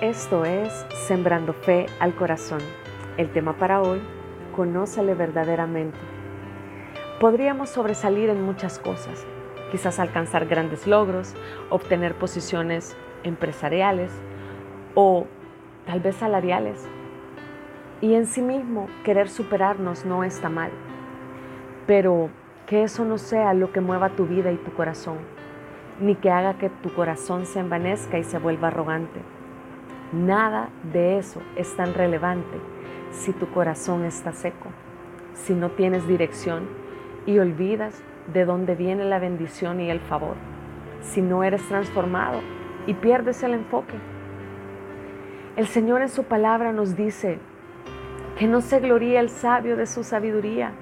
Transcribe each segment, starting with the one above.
Esto es Sembrando Fe al Corazón. El tema para hoy, conócele verdaderamente. Podríamos sobresalir en muchas cosas, quizás alcanzar grandes logros, obtener posiciones empresariales o tal vez salariales. Y en sí mismo querer superarnos no está mal, pero que eso no sea lo que mueva tu vida y tu corazón, ni que haga que tu corazón se envanezca y se vuelva arrogante Nada de eso es tan relevante si tu corazón está seco, si no tienes dirección y olvidas de dónde viene la bendición y el favor, si no eres transformado y pierdes el enfoque. El Señor en su palabra nos dice que no se gloría el sabio de su sabiduría,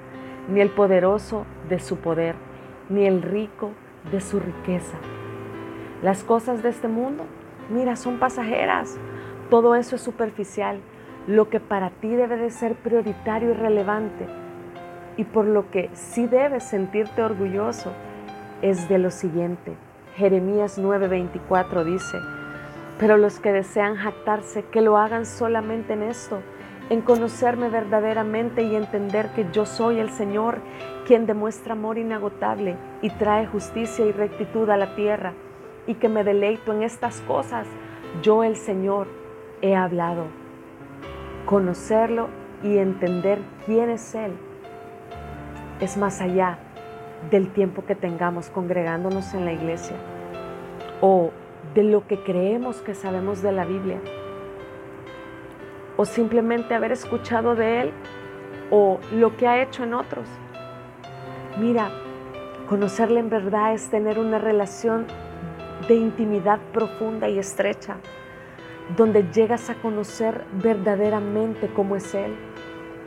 ni el poderoso de su poder, ni el rico de su riqueza. Las cosas de este mundo, mira, son pasajeras todo eso es superficial. Lo que para ti debe de ser prioritario y relevante y por lo que sí debes sentirte orgulloso es de lo siguiente. Jeremías 9:24 dice, pero los que desean jactarse, que lo hagan solamente en esto, en conocerme verdaderamente y entender que yo soy el Señor, quien demuestra amor inagotable y trae justicia y rectitud a la tierra, y que me deleito en estas cosas, yo el Señor, he hablado. Conocerlo y entender quién es Él es más allá del tiempo que tengamos congregándonos en la iglesia o de lo que creemos que sabemos de la Biblia o simplemente haber escuchado de Él o lo que ha hecho en otros. Mira, conocerle en verdad es tener una relación de intimidad profunda y estrecha donde llegas a conocer verdaderamente cómo es Él,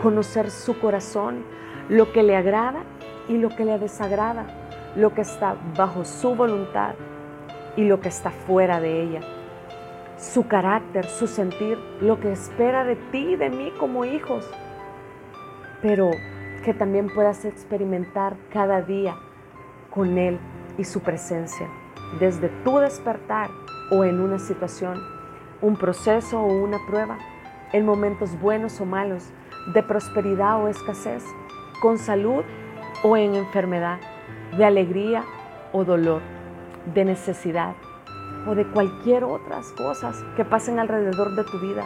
conocer su corazón, lo que le agrada y lo que le desagrada, lo que está bajo su voluntad y lo que está fuera de ella, su carácter, su sentir, lo que espera de ti y de mí como hijos, pero que también puedas experimentar cada día con Él y su presencia, desde tu despertar o en una situación un proceso o una prueba, en momentos buenos o malos, de prosperidad o escasez, con salud o en enfermedad, de alegría o dolor, de necesidad o de cualquier otras cosas que pasen alrededor de tu vida.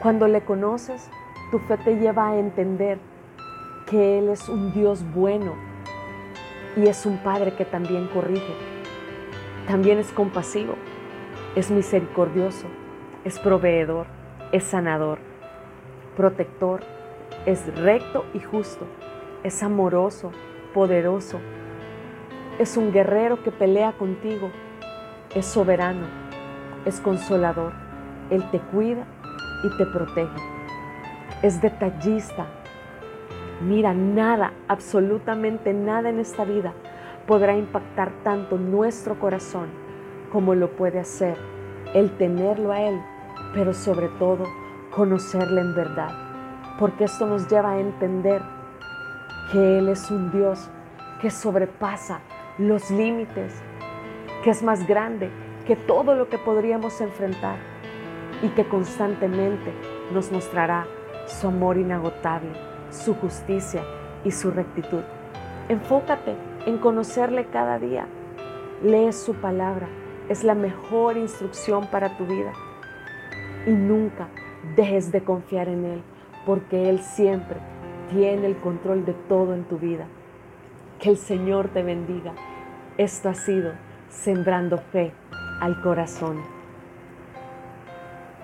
Cuando le conoces, tu fe te lleva a entender que Él es un Dios bueno y es un Padre que también corrige, también es compasivo, es misericordioso es proveedor, es sanador, protector, es recto y justo, es amoroso, poderoso, es un guerrero que pelea contigo, es soberano, es consolador, Él te cuida y te protege, es detallista. Mira, nada, absolutamente nada en esta vida podrá impactar tanto nuestro corazón como lo puede hacer el tenerlo a Él pero sobre todo conocerle en verdad, porque esto nos lleva a entender que Él es un Dios que sobrepasa los límites, que es más grande que todo lo que podríamos enfrentar y que constantemente nos mostrará su amor inagotable, su justicia y su rectitud. Enfócate en conocerle cada día. Lee su palabra. Es la mejor instrucción para tu vida y nunca dejes de confiar en Él, porque Él siempre tiene el control de todo en tu vida. Que el Señor te bendiga. Esto ha sido Sembrando Fe al Corazón.